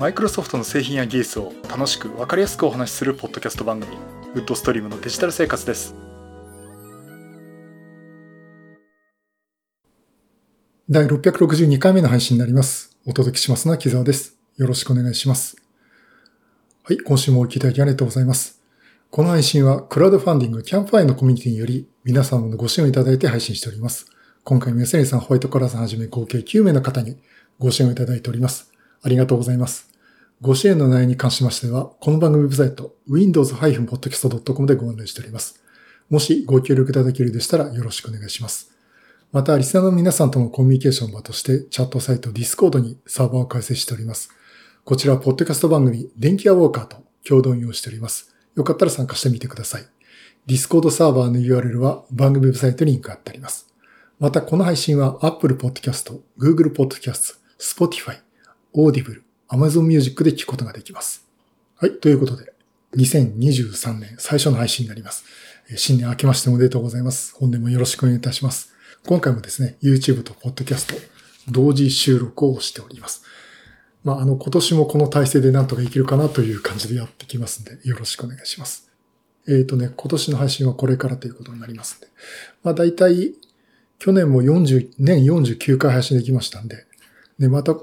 マイクロソフトの製品や技術を楽しく分かりやすくお話しするポッドキャスト番組ウッドストリームのデジタル生活です。第662回目の配信になります。お届けしますのは木澤です。よろしくお願いします。はい今週もお聞きいただきありがとうございます。この配信はクラウドファンディングキャンプファイのコミュニティにより皆様のご支援をいただいて配信しております。今回も安成さん、ホワイトカラーさんはじめ合計9名の方にご支援をいただいております。ありがとうございます。ご支援の内容に関しましては、この番組ウェブサイト、windows-podcast.com でご案内しております。もしご協力いただけるでしたらよろしくお願いします。また、リスナーの皆さんとのコミュニケーション場として、チャットサイト Discord にサーバーを開設しております。こちらは、ポッドキャスト番組、電気屋ウォーカーと共同運用しております。よかったら参加してみてください。Discord サーバーの URL は番組ウェブサイトにリンク貼ってあります。また、この配信は Apple Podcast、Google Podcast、Spotify、Audible、Amazon Music で聞くことができます。はい。ということで、2023年最初の配信になります。新年明けましておめでとうございます。本年もよろしくお願いいたします。今回もですね、YouTube と Podcast 同時収録をしております。まあ、あの、今年もこの体制でなんとかいけるかなという感じでやってきますんで、よろしくお願いします。えっ、ー、とね、今年の配信はこれからということになりますんで。まあ、大体、去年も40、年49回配信できましたんで、で、また、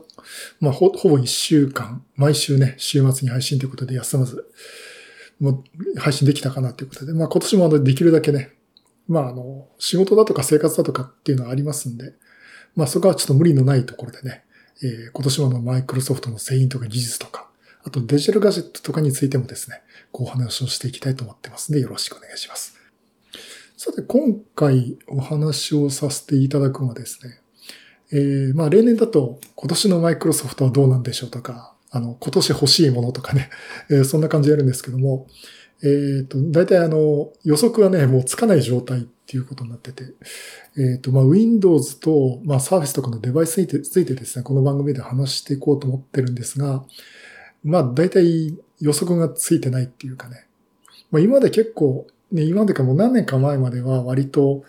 まあ、ほ、ほぼ1週間、毎週ね、週末に配信ということで休まず、もう配信できたかなということで、まあ今年もあのできるだけね、まああの、仕事だとか生活だとかっていうのはありますんで、まあそこはちょっと無理のないところでね、えー、今年もあのマイクロソフトの製品とか技術とか、あとデジタルガジェットとかについてもですね、こうお話をしていきたいと思ってますんで、よろしくお願いします。さて、今回お話をさせていただくのはですね、えー、まあ例年だと今年のマイクロソフトはどうなんでしょうとか、あの、今年欲しいものとかね、えー、そんな感じでやるんですけども、えっ、ー、と、大体あの、予測はね、もうつかない状態っていうことになってて、えっ、ー、と、まあ、Windows と、まあ、Surface とかのデバイスについてですね、この番組で話していこうと思ってるんですが、まあ、大体予測がついてないっていうかね、まあ、今まで結構、ね、今までかもう何年か前までは割と、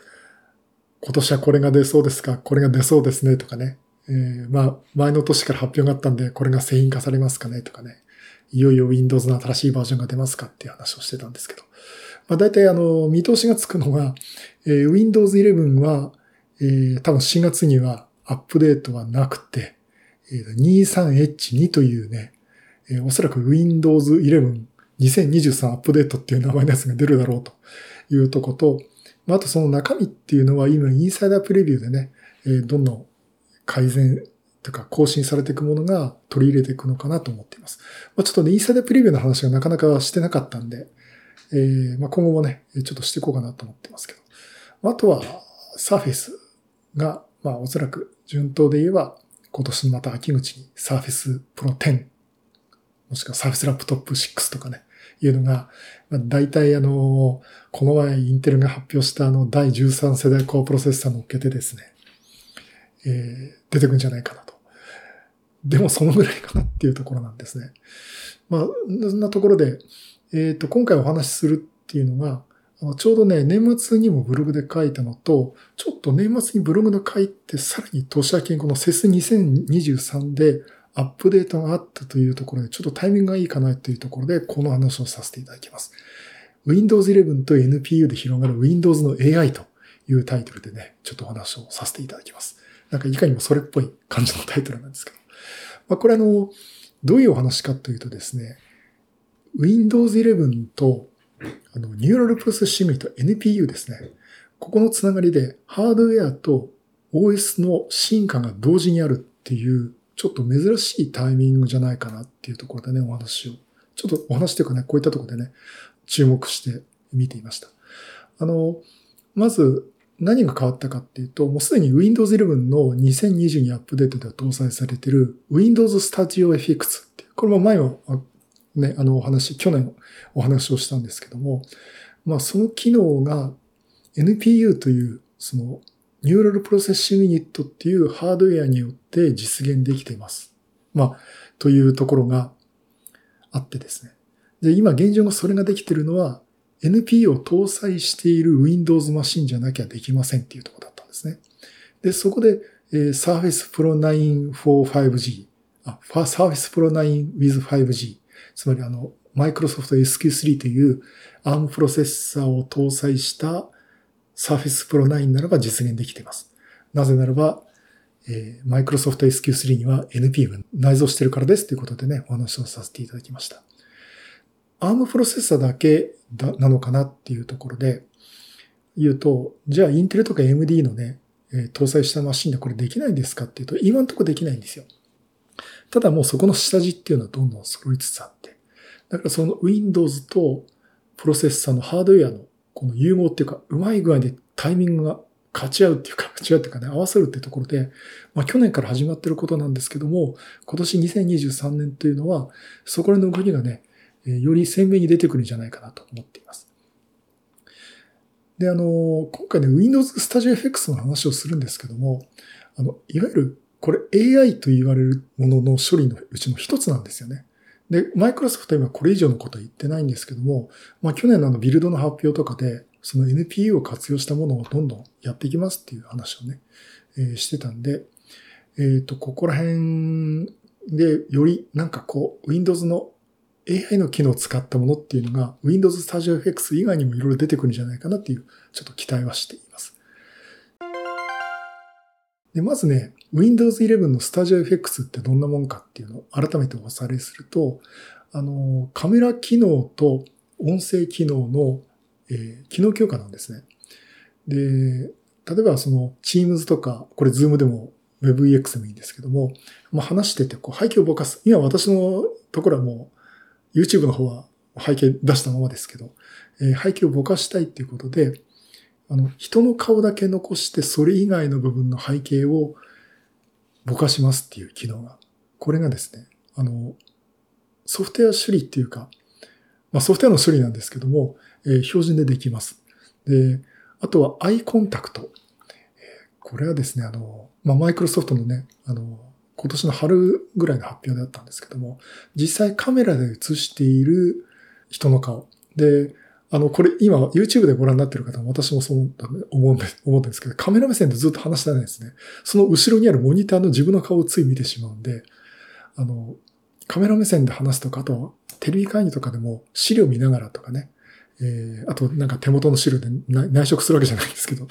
今年はこれが出そうですか？これが出そうですねとかね。えー、まあ、前の年から発表があったんで、これが製品化されますかね？とかね。いよいよ Windows の新しいバージョンが出ますかっていう話をしてたんですけど。まあ、大体あの、見通しがつくのが、えー、Windows 11は、えー、多分4月にはアップデートはなくて、えー、23H2 というね、えー、おそらく Windows 11 2023アップデートっていう名前のやつが出るだろうというとこと、まあ、あとその中身っていうのは今インサイダープレビューでね、えー、どんどん改善とか更新されていくものが取り入れていくのかなと思っています。まあ、ちょっとね、インサイダープレビューの話がなかなかしてなかったんで、えー、まあ、今後もね、ちょっとしていこうかなと思ってますけど。あとは、サーフェスが、まあ、おそらく順当で言えば、今年また秋口にサーフェスプロ10、もしくはサーフェスラップトップ6とかね、いうのが、まあ、大体あの、この前インテルが発表したあの第13世代コアプロセッサーのっけてですね、えー、出てくんじゃないかなと。でもそのぐらいかなっていうところなんですね。まあ、そんなところで、えっ、ー、と、今回お話しするっていうのが、あのちょうどね、年末にもブログで書いたのと、ちょっと年末にブログで書いて、さらに年明けにこのセス2023でアップデートがあったというところで、ちょっとタイミングがいいかなというところで、この話をさせていただきます。Windows 11と NPU で広がる Windows の AI というタイトルでね、ちょっとお話をさせていただきます。なんかいかにもそれっぽい感じのタイトルなんですけど。まあ、これあの、どういうお話かというとですね、Windows 11とあの、ニューラルプロセスシミュと NPU ですね。ここのつながりでハードウェアと OS の進化が同時にあるっていうちょっと珍しいタイミングじゃないかなっていうところでね、お話を。ちょっとお話というかね、こういったところでね、注目して見ていました。あの、まず何が変わったかっていうと、もうすでに Windows 11の2022アップデートでは搭載されている Windows Studio FX っていうこれも前はね、あのお話、去年お話をしたんですけども、まあその機能が NPU というそのニューラルプロセッシングユニットっていうハードウェアによって実現できています。まあ、というところがあってですね。で、今現状がそれができているのは NP を搭載している Windows マシンじゃなきゃできませんっていうところだったんですね。で、そこで、えー、Surface Pro 9 4 5G、あ、Surface Pro 9 with 5G。つまりあの、Microsoft SQ3 という ARM プロセッサーを搭載した Surface Pro 9ならば実現できています。なぜならば、えー、Microsoft SQ3 には NP が内蔵してるからですということでね、お話をさせていただきました。ARM プロセッサーだけだなのかなっていうところで言うと、じゃあインテルとか AMD のね、えー、搭載したマシンでこれできないんですかっていうと、今のとこできないんですよ。ただもうそこの下地っていうのはどんどん揃いつつあって。だからその Windows とプロセッサーのハードウェアのこの融合っていうか、うまい具合でタイミングが勝ち合うっていうか、勝ち合うっていうかね、合わせるってところで、まあ去年から始まってることなんですけども、今年2023年というのは、そこら辺の動きがね、より鮮明に出てくるんじゃないかなと思っています。で、あの、今回ね、Windows Studio FX の話をするんですけども、あの、いわゆる、これ AI と言われるものの処理のうちの一つなんですよね。で、マイクロソフトは今これ以上のことは言ってないんですけども、まあ去年のあのビルドの発表とかで、その NPU を活用したものをどんどんやっていきますっていう話をね、えー、してたんで、えっ、ー、と、ここら辺でよりなんかこう、Windows の AI の機能を使ったものっていうのが Windows Studio FX 以外にもいろいろ出てくるんじゃないかなっていうちょっと期待はしています。で、まずね、Windows 11の Studio FX ってどんなもんかっていうのを改めておさらいすると、あの、カメラ機能と音声機能の、えー、機能強化なんですね。で、例えばその Teams とか、これ Zoom でも WebEX でもいいんですけども、まあ、話しててこう背景をぼかす。今私のところはもう YouTube の方は背景出したままですけど、えー、背景をぼかしたいっていうことで、あの、人の顔だけ残して、それ以外の部分の背景をぼかしますっていう機能が。これがですね、あの、ソフトウェア処理っていうか、まあ、ソフトウェアの処理なんですけども、えー、標準でできます。で、あとはアイコンタクト。これはですね、あの、まあ、マイクロソフトのね、あの、今年の春ぐらいの発表だったんですけども、実際カメラで映している人の顔。で、あの、これ今 YouTube でご覧になってる方も私もそう思うんです、思うんですけど、カメラ目線でずっと話してないですね。その後ろにあるモニターの自分の顔をつい見てしまうんで、あの、カメラ目線で話すとか、あとはテレビ会議とかでも資料見ながらとかね、えー、あとなんか手元の資料で内職するわけじゃないんですけど、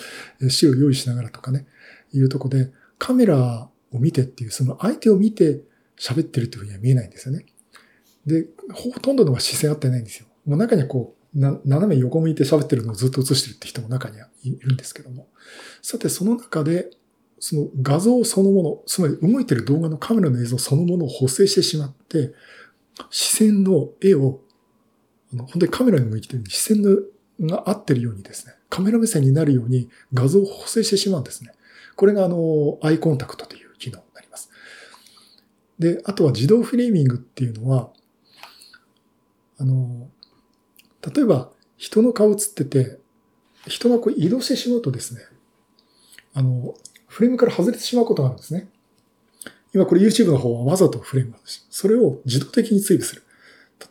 資料用意しながらとかね、いうとこで、カメラを見てっていう、その相手を見て喋ってるっていうふうには見えないんですよね。で、ほとんどのは視線合ってないんですよ。もう中にはこう、な斜め横向いて喋ってるのをずっと映してるって人も中にはいるんですけども。さて、その中で、その画像そのもの、つまり動いてる動画のカメラの映像そのものを補正してしまって、視線の絵を、あの本当にカメラに向いてるように視線のが合ってるようにですね、カメラ目線になるように画像を補正してしまうんですね。これがあの、アイコンタクトという機能になります。で、あとは自動フレーミングっていうのは、あの、例えば人の顔映ってて、人がこう移動してしまうとですね、あの、フレームから外れてしまうことがあるんですね。今これ YouTube の方はわざとフレームなんです。それを自動的に追尾する。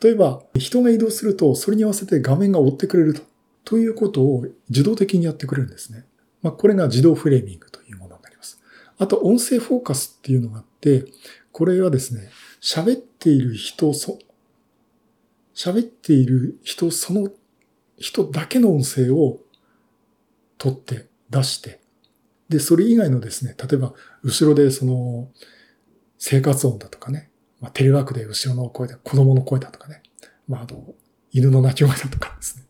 例えば、人が移動すると、それに合わせて画面が追ってくれると。ということを自動的にやってくれるんですね。まあ、これが自動フレーミングというものになりますあと、音声フォーカスっていうのがあって、これはですね、喋っている人、喋っている人、その人だけの音声を取って出して、で、それ以外のですね、例えば、後ろでその、生活音だとかね、まあ、テレワークで後ろの声だ、子供の声だとかね、まあ、あと、犬の鳴き声だとかですね、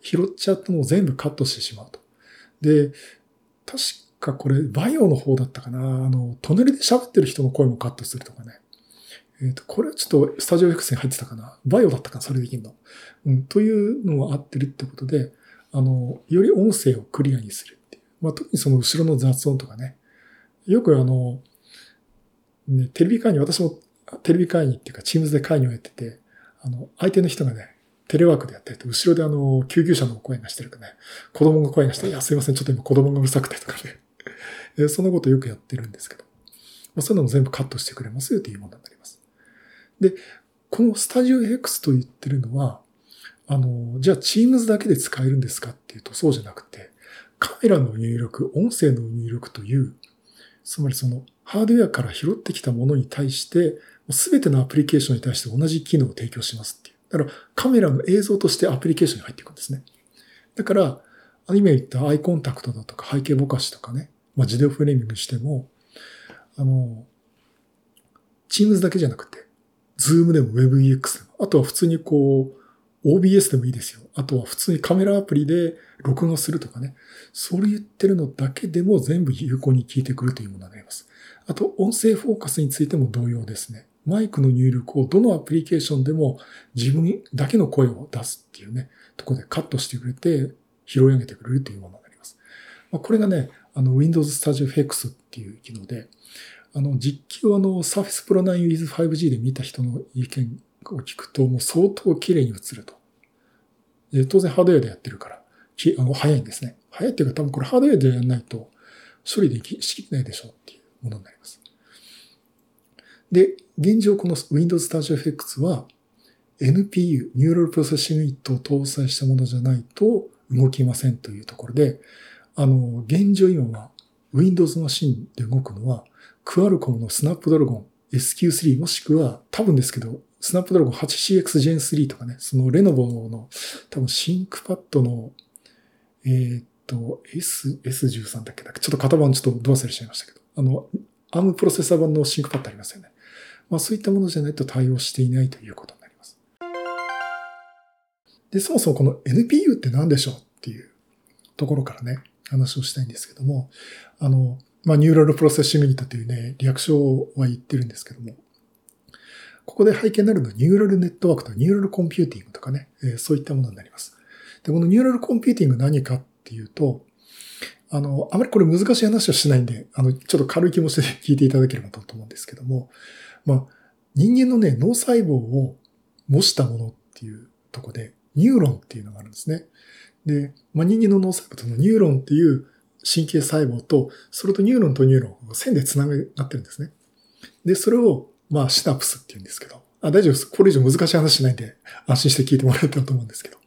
拾っちゃったのを全部カットしてしまうと。で、確かこれ、バイオの方だったかな。あの、隣で喋ってる人の声もカットするとかね。えっ、ー、と、これはちょっとスタジオ X に入ってたかな？バイオだったかな、それできんの？うん、というのが合ってるってことで、あの、より音声をクリアにするっていう。まあ、特にその後ろの雑音とかね。よくあの、ね、テレビ会議、私もテレビ会議っていうか、チームズで会議をやってて、あの、相手の人がね、テレワークでやってると、後ろであの、救急車の声がしてるかね、子供が声がして、いや、すいません、ちょっと今子供がうるさくてとかね。えそのことよくやってるんですけど、まあ、そういうのも全部カットしてくれますよというものになります。で、このスタジオ X と言ってるのは、あの、じゃあ Teams だけで使えるんですかっていうとそうじゃなくて、カメラの入力、音声の入力という、つまりそのハードウェアから拾ってきたものに対して、すべてのアプリケーションに対して同じ機能を提供しますっていう。だからカメラの映像としてアプリケーションに入っていくんですね。だから、今言ったアイコンタクトだとか背景ぼかしとかね、まあ、自動フレーミングしても、あの、Teams だけじゃなくて、Zoom でも WebEX でも、あとは普通にこう、OBS でもいいですよ。あとは普通にカメラアプリで録画するとかね。それ言ってるのだけでも全部有効に聞いてくるというものになります。あと、音声フォーカスについても同様ですね。マイクの入力をどのアプリケーションでも自分だけの声を出すっていうね、とこでカットしてくれて拾い上げてくれるというものになります。ま、これがね、あの Windows Studio FX っていう機能で、あの実機をあの Surface Pro 9 with 5G で見た人の意見を聞くともう相当綺麗に映ると。当然ハードウェアでやってるから、あの早いんですね。早いっていうか多分これハードウェアでやらないと処理できしきないでしょうっていうものになります。で、現状この Windows Studio FX は NPU、ニューラルプロセッシングユニットを搭載したものじゃないと動きませんというところで、あの、現状今は Windows マシンで動くのは、クアルコムのスナップドラゴン SQ3 もしくは多分ですけど、スナップドラゴン 8CX Gen 3とかね、そのレノボの多分 ThinkPad の、えー、っと、S、S13 だっけだっけちょっと型番ちょっとど忘れしちゃいましたけど、あの、 Arm プロセッサー版の ThinkPad ありますよね。まあそういったものじゃないと対応していないということになります。で、そもそもこの NPU って何でしょうっていうところからね、話をしたいんですけども、あの、まあ、 Neural Processing Unit というね、リアクションは言ってるんですけども、ここで背景になるのはニューラルネットワークとか neural computing とかね、え、そういったものになります。で、この neural computing 何かっていうと、あの、あまりこれ難しい話はしないんで、あの、ちょっと軽い気持ちで聞いていただければと思うんですけども、まあ、人間のね、脳細胞を模したものっていうとこで、ニューロンっていうのがあるんですね。で、まあ、人間の脳細胞とのニューロンっていう神経細胞と、それとニューロンとニューロンを線で繋がってるんですね。で、それを、まあ、シナプスって言うんですけど、あ、大丈夫です。これ以上難しい話しないんで、安心して聞いてもらえたらと思うんですけど。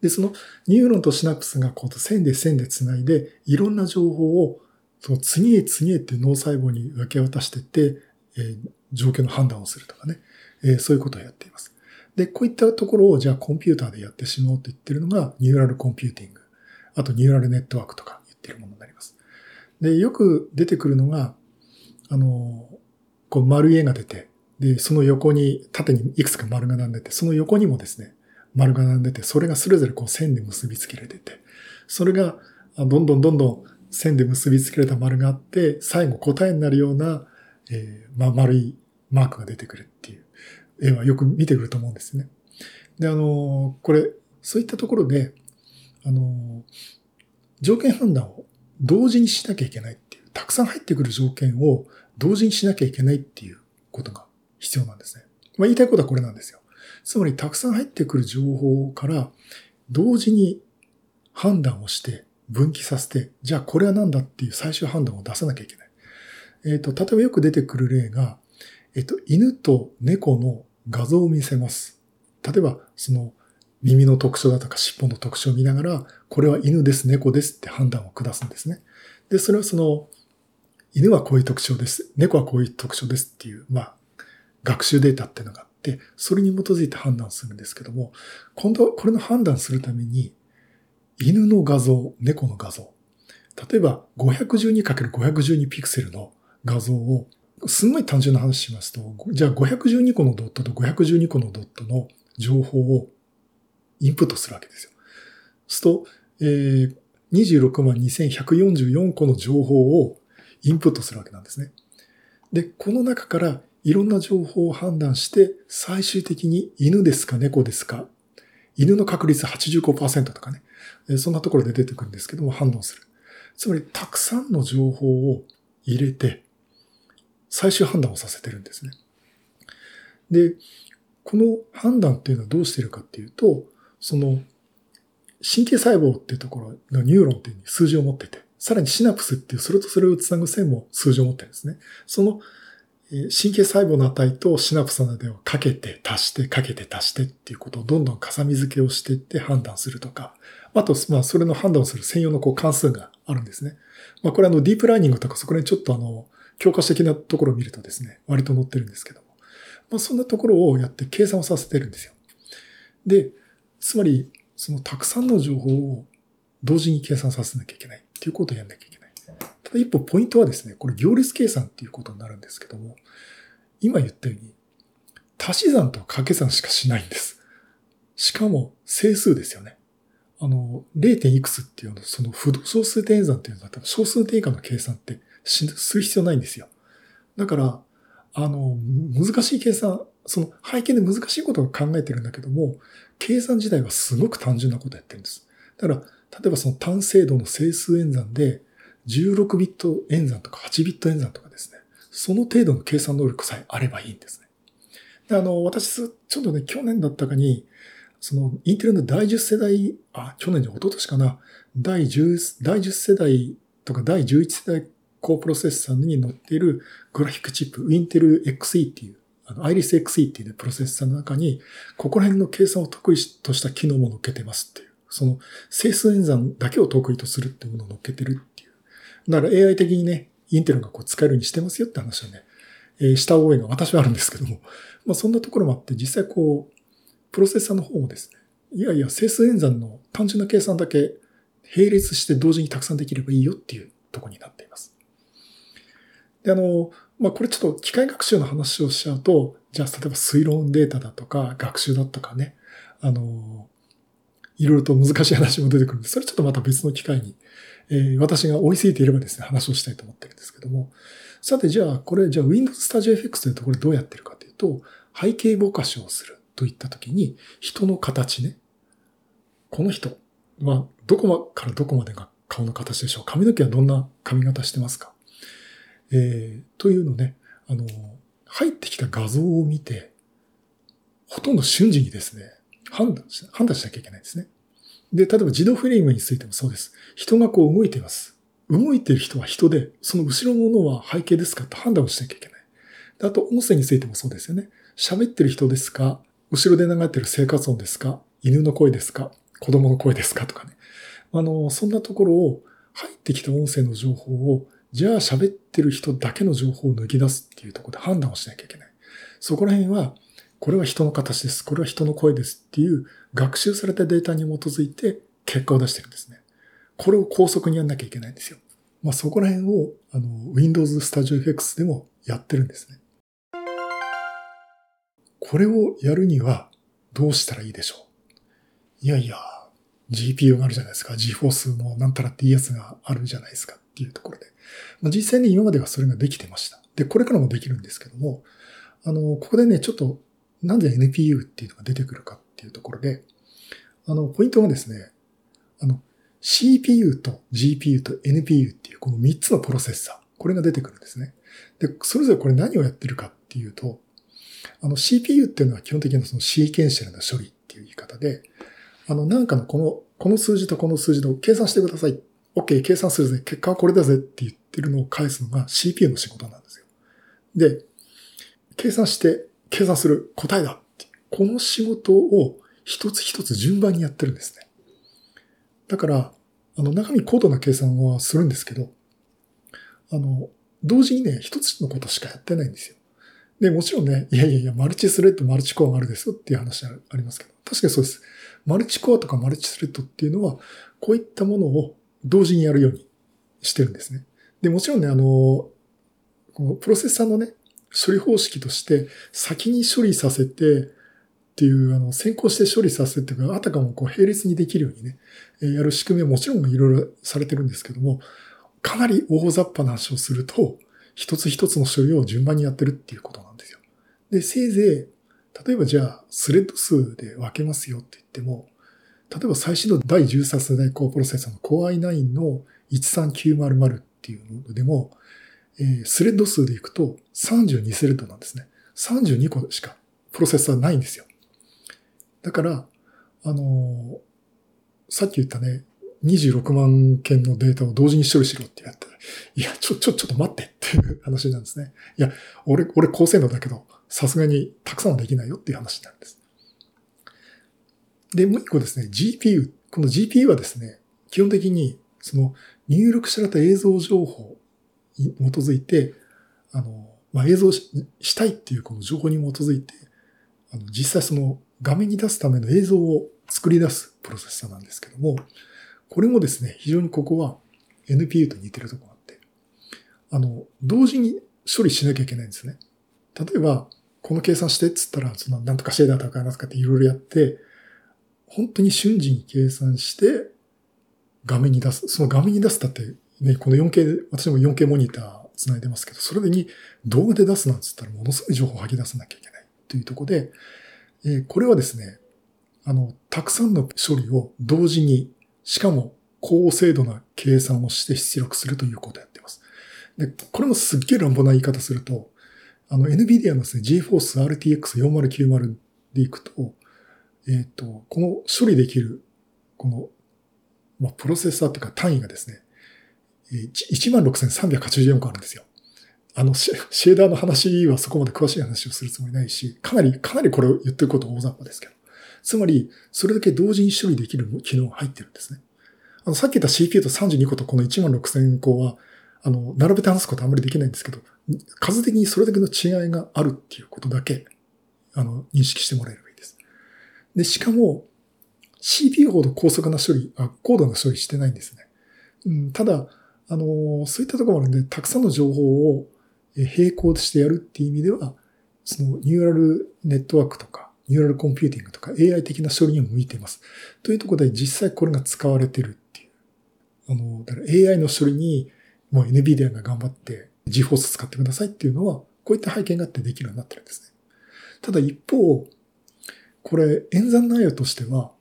で、そのニューロンとシナプスがこう線で線で繋いで、いろんな情報を、その次へ次へって脳細胞に分け渡してって、えー、状況の判断をするとかね、えー、そういうことをやっています。で、こういったところをじゃあコンピューターでやってしまおうと言ってるのが neural computing。あとニューラルネットワークとかってるものになります。で、よく出てくるのが、あの、こう丸絵が出て、で、その横に縦にいくつか丸が並んでて、その横にもですね、丸が並んでて、それがそれぞれこう線で結びつけられてて、それがどんどんどんどん線で結びつけられた丸があって、最後答えになるような、えー、まあ、丸いマークが出てくるっていう絵はよく見てくると思うんですね。で、あの、これ、そういったところで、あの、条件判断を同時にしなきゃいけないっていう、たくさん入ってくる条件を同時にしなきゃいけないっていうことが必要なんですね。まあ、言いたいことはこれなんですよ。つまり、たくさん入ってくる情報から同時に判断をして分岐させて、じゃあこれは何だっていう最終判断を出さなきゃいけない。えっ、ー、と、例えばよく出てくる例が、えっと、犬と猫の画像を見せます。例えば、その耳の特徴だとか尻尾の特徴を見ながら、これは犬です、猫ですって判断を下すんですね。で、それはその、犬はこういう特徴です。猫はこういう特徴ですっていう、まあ、学習データっていうのがあって、それに基づいて判断するんですけども、今度はこれの判断するために、犬の画像、猫の画像、例えば 512×512 ピクセルの画像をすんごい単純な話しますと、じゃあ512個のドットと512個のドットの情報をインプットするわけですよ。すと、えー、26万2144個の情報をインプットするわけなんですね。で、この中からいろんな情報を判断して、最終的に犬ですか猫ですか犬の確率85%とかね。そんなところで出てくるんですけども、判断する。つまり、たくさんの情報を入れて、最終判断をさせてるんですね。で、この判断っていうのはどうしてるかっていうと、その神経細胞っていうところのニューロンっていう数字を持ってて、さらにシナプスっていうそれとそれをつなぐ線も数字を持ってるんですね。その神経細胞の値とシナプスの値をかけて足してかけて足してっていうことをどんどん重み付けをしていって判断するとか、あと、まあ、それの判断をする専用のこう関数があるんですね。まあ、これあの、ディープラーニングとかそこら辺ちょっとあの、教科書的なところを見るとですね、割と載ってるんですけども。まあ、そんなところをやって計算をさせてるんですよ。で、つまり、そのたくさんの情報を同時に計算させなきゃいけないっていうことをやんなきゃいけない。ただ一歩ポイントはですね、これ行列計算っていうことになるんですけども、今言ったように、足し算と掛け算しかしないんです。しかも整数ですよね。あの、0. いくつっていうの、その不動小数点演算っていうのは、小数点以下の計算ってする必要ないんですよ。だから、あの、難しい計算、その背景で難しいことを考えてるんだけども、計算自体はすごく単純なことやってるんです。だから、例えばその単精度の整数演算で、16ビット演算とか8ビット演算とかですね、その程度の計算能力さえあればいいんですね。であの、私、ちょっとね、去年だったかに、その、インテルの第10世代、あ、去年じゃ一昨年かな、第10、第10世代とか第11世代高プロセッサーに乗っているグラフィックチップ、インテル XE っていう、あの、アイリス XE っていうプロセッサーの中に、ここら辺の計算を得意とした機能も乗っけてますっていう。その、整数演算だけを得意とするっていうものを乗っけてるっていう。だから AI 的にね、インテルがこう使えるようにしてますよって話はね、えー、した覚えが私はあるんですけども、まあそんなところもあって、実際こう、プロセッサーの方もですね、いやいや、整数演算の単純な計算だけ並列して同時にたくさんできればいいよっていうとこになっています。で、あの、まあ、これちょっと機械学習の話をしちゃうと、じゃあ、例えば推論データだとか、学習だとかね、あの、いろいろと難しい話も出てくるんで、それちょっとまた別の機会に、えー、私が追いついていればですね、話をしたいと思ってるんですけども、さて、じゃあ、これ、じゃあ Windows Studio FX というところどうやってるかというと、背景ぼかしをするといったときに、人の形ね。この人はどこからどこまでが顔の形でしょう。髪の毛はどんな髪型してますか？えー、というのね、あの、入ってきた画像を見て、ほとんど瞬時にですね、判断し、判断しなきゃいけないですね。で、例えば自動フレームについてもそうです。人がこう動いています。動いてる人は人で、その後ろのものは背景ですかと判断をしなきゃいけない。あと、音声についてもそうですよね。喋ってる人ですか？後ろで流れてる生活音ですか？犬の声ですか？子供の声ですか？とかね。あの、そんなところを入ってきた音声の情報を、じゃあ喋ってる人だけの情報を抜き出すっていうところで判断をしなきゃいけない。そこら辺は、これは人の形です。これは人の声ですっていう学習されたデータに基づいて結果を出してるんですね。これを高速にやんなきゃいけないんですよ。まあ、そこら辺を、あの、Windows Studio FX でもやってるんですね。これをやるにはどうしたらいいでしょう？いやいや、GPU があるじゃないですか。GForce のなんたらっていいやつがあるじゃないですかっていうところで。まあ、実際に今まではそれができてました。で、これからもできるんですけども、あの、ここでね、ちょっとなんで NPU っていうのが出てくるかっていうところで、あの、ポイントはですね、あの、CPU と GPU と NPU っていうこの3つのプロセッサー、これが出てくるんですね。で、それぞれこれ何をやってるかっていうと、あの CPU っていうのは基本的にそのシーケンシャルな処理っていう言い方で、あの、なんかのこの、この数字とこの数字と計算してください。OK、計算するぜ。結果はこれだぜって言ってるのを返すのが CPU の仕事なんですよ。で、計算して計算する答えだって。この仕事を一つ一つ順番にやってるんですね。だから、あの、中身高度な計算はするんですけど、あの、同時にね、一つのことしかやってないんですよ。で、もちろんね、いやいやいや、マルチスレッド、マルチコアがあるですよっていう話ありますけど、確かにそうです。マルチコアとかマルチスレッドっていうのは、こういったものを同時にやるようにしてるんですね。で、もちろんね、あの、このプロセッサーのね、処理方式として、先に処理させて、っていう、あの、先行して処理させて、あたかもこう並列にできるようにね、やる仕組みはもちろんいろいろされてるんですけども、かなり大雑把な話をすると、一つ一つの処理を順番にやってるっていうことなんですよ。で、せいぜい、例えばじゃあ、スレッド数で分けますよって言っても、例えば最新の第13世代高プロセッサーの Core i9 の13900っていうのでも、えー、スレッド数でいくと32スレッドなんですね。32個しかプロセッサーないんですよ。だから、あのー、さっき言ったね、26万件のデータを同時に処理しろってやったら、いや、ちょ、ちょ、ちょっと待ってっていう話なんですね。いや、俺、俺高性能だけど、さすがにたくさんはできないよっていう話なんです。で、もう一個ですね、GPU。この GPU はですね、基本的に、その入力された映像情報に基づいて、あの、まあ、映像したいっていうこの情報に基づいて、あの、実際その画面に出すための映像を作り出すプロセッサーなんですけども、これもですね、非常にここは NPU と似てるとこがあって、あの、同時に処理しなきゃいけないんですね。例えば、この計算してっつったら、そのなんとかシェーダーとかなんとかっていろいろやって、本当に瞬時に計算して、画面に出す。その画面に出すだって、ね、この 4K、私も 4K モニター繋いでますけど、それに動画で出すなんつったらものすごい情報を吐き出さなきゃいけないというとこで、えー、これはですね、あの、たくさんの処理を同時に、しかも高精度な計算をして出力するということをやってます。で、これもすっげえ乱暴な言い方すると、あの、NVIDIA のですね、GeForce RTX 4090でいくと、えっ、と、この処理できる、この、まあ、プロセッサーっていうか単位がですね、16,384個あるんですよ。あの、シェーダーの話はそこまで詳しい話をするつもりないし、かなり、かなりこれを言ってること大雑把ですけど。つまり、それだけ同時に処理できる機能が入ってるんですね。あの、さっき言った CPU と32個とこの16,000個は、あの、並べて話すことはあんまりできないんですけど、数的にそれだけの違いがあるっていうことだけ、あの、認識してもらえればいいで。しかも、CPU ほど高速な処理、あ、高度な処理してないんですね。うん、ただ、あの、そういったところもあるんで、たくさんの情報を並行してやるっていう意味では、そのニューラルネットワークとか、ニューラルコンピューティングとか AI 的な処理にも向いています。というところで実際これが使われてるっていう。あの、だから AI の処理にもう NVIDIA が頑張って GForce 使ってくださいっていうのは、こういった背景があってできるようになってるんですね。ただ一方、これ演算内容としては、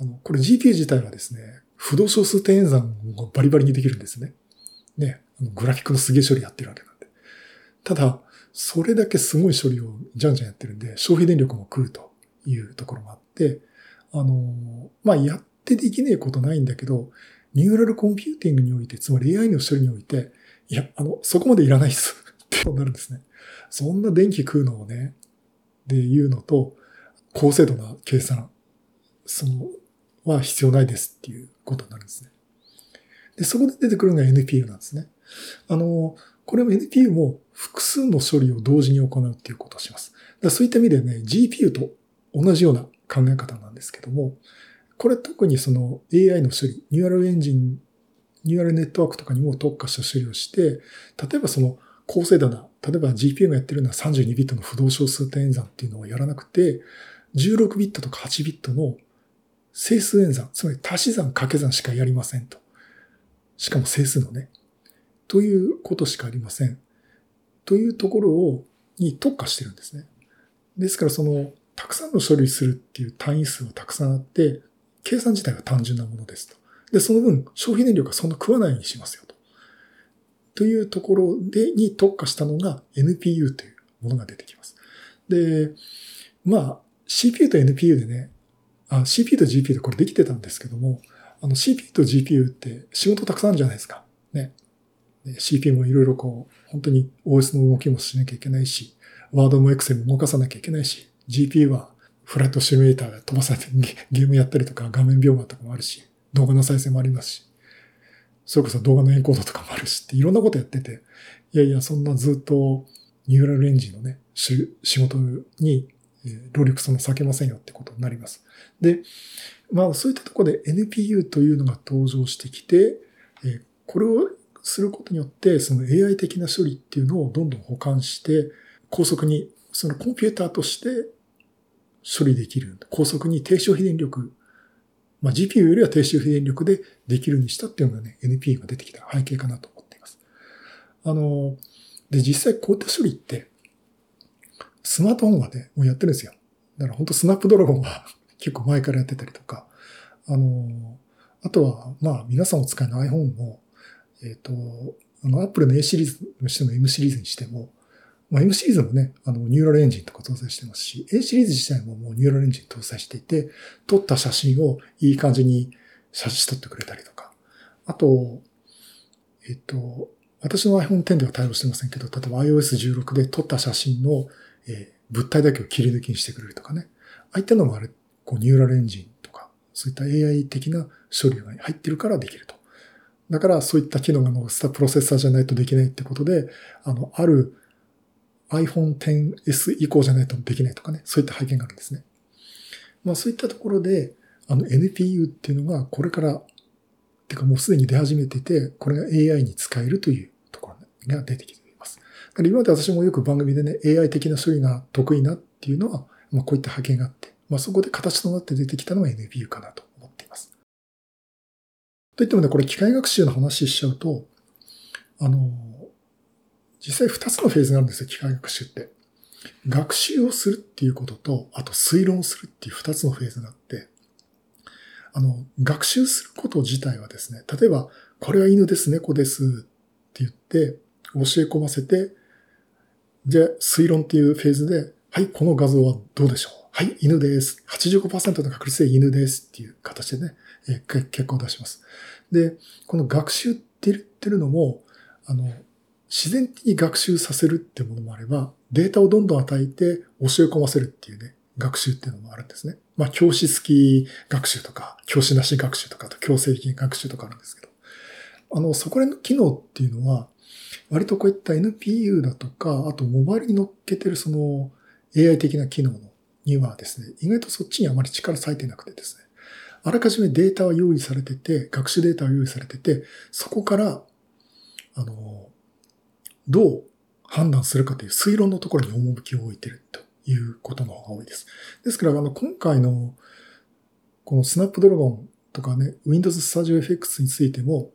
あの、これ GPU 自体はですね、不動小数点演算をバリバリにできるんですね。ね、グラフィックのすげえ処理やってるわけなんで。ただ、それだけすごい処理をじゃんじゃんやってるんで、消費電力も食うというところもあって、あの、まあ、やってできねえことないんだけど、ニューラルコンピューティングにおいて、つまり AI の処理において、いや、あの、そこまでいらないっすってなるんですね。そんな電気食うのをね、で言うのと、高精度な計算、その、は必要ないですっていうことになるんですね。で、そこで出てくるのが NPU なんですね。あの、これも NPU も複数の処理を同時に行うっていうことをします。だそういった意味でね、GPU と同じような考え方なんですけども、これ特にその AI の処理、 neural engine、ニューラルネットワークとかにも特化した処理をして、例えばその高精度な、例えば GPU がやってるのは32ビットの浮動小数点演算っていうのをやらなくて、16ビットとか8ビットの整数演算、つまり足し算掛け算しかやりませんと。しかも整数のね。ということしかありません。というところを、に特化してるんですね。ですからその、たくさんの処理するっていう単位数はたくさんあって、計算自体は単純なものですと。で、その分、消費電力はそんな食わないようにしますよと。というところで、に特化したのが NPU というものが出てきます。で、まあ、CPU と NPU でね、CPU と GPU でこれできてたんですけども、あの CPU と GPU って仕事たくさんあるじゃないですか。ね。CPU もいろいろこう、本当に OS の動きもしなきゃいけないし、ワードも Excel も動かさなきゃいけないし、GPU はフラットシミュレーターで飛ばされてゲームやったりとか画面描画とかもあるし、動画の再生もありますし、それこそ動画のエンコードとかもあるしっていろんなことやってて、いやいや、そんなずっとニューラルエンジンのね、仕事に労力その避けませんよってことになります。で、まあそういったところで NPU というのが登場してきて、これをすることによって、その AI 的な処理っていうのをどんどん保管して、高速に、そのコンピューターとして処理できる。高速に低消費電力、まあ GPU よりは低消費電力でできるにしたっていうのがね、NPU が出てきた背景かなと思っています。あの、で、実際こういった処理って、スマートフォンはね、もうやってるんですよ。だから本当スナップドラゴンは 結構前からやってたりとか、あの、あとは、まあ皆さんお使いの iPhone も、えっ、ー、と、あの、Apple の A シリーズにしても M シリーズにしても、まあ、M シリーズもね、あの、ニューラルエンジンとか搭載してますし、A シリーズ自体ももうニューラルエンジン搭載していて、撮った写真をいい感じに写真撮ってくれたりとか、あと、えっ、と、私の iPhone X では対応してませんけど、例えば iOS16 で撮った写真の、え、物体だけを切り抜きにしてくれるとかね。ああいったのもあれ、こう、ニューラルエンジンとか、そういった AI 的な処理が入ってるからできると。だから、そういった機能がのスタプロセッサーじゃないとできないってことで、あの、ある iPhone XS 以降じゃないとできないとかね、そういった背景があるんですね。まあそういったところで、あの NPU っていうのがこれから、てかもうすでに出始めてて、これが AI に使えるというところが出てきて。から今まで私もよく番組でね、AI 的な処理が得意なっていうのは、まあこういった波形があって、まあそこで形となって出てきたのが NPU かなと思っています。といってもね、これ機械学習の話しちゃうと、あの、実際2つのフェーズがあるんですよ、機械学習って。学習をするっていうことと、あと推論するっていう2つのフェーズがあって、あの、学習すること自体はですね、例えば、これは犬です、猫ですって言って、教え込ませて、じゃあ、推論っていうフェーズで、はい、この画像はどうでしょう？はい、犬です。85%の確率で犬ですっていう形でね、え結果を出します。で、この学習って言ってるのも、あの、自然に学習させるっていうものもあれば、データをどんどん与えて教え込ませるっていうね、学習っていうのもあるんですね。まあ、教師好き学習とか、教師なし学習とか、と強制的学習とかあるんですけど、あの、そこら辺の機能っていうのは、割とこういった NPU だとか、あとモバイルに乗っけてるその AI 的な機能にはですね、意外とそっちにあまり力割いてなくてですね、あらかじめデータは用意されてて、学習データは用意されてて、そこから、あの、どう判断するかという推論のところに趣を置いてるということの方が多いです。ですから、あの、今回の、この Snapdragon とかね、Windows Studio FX についても、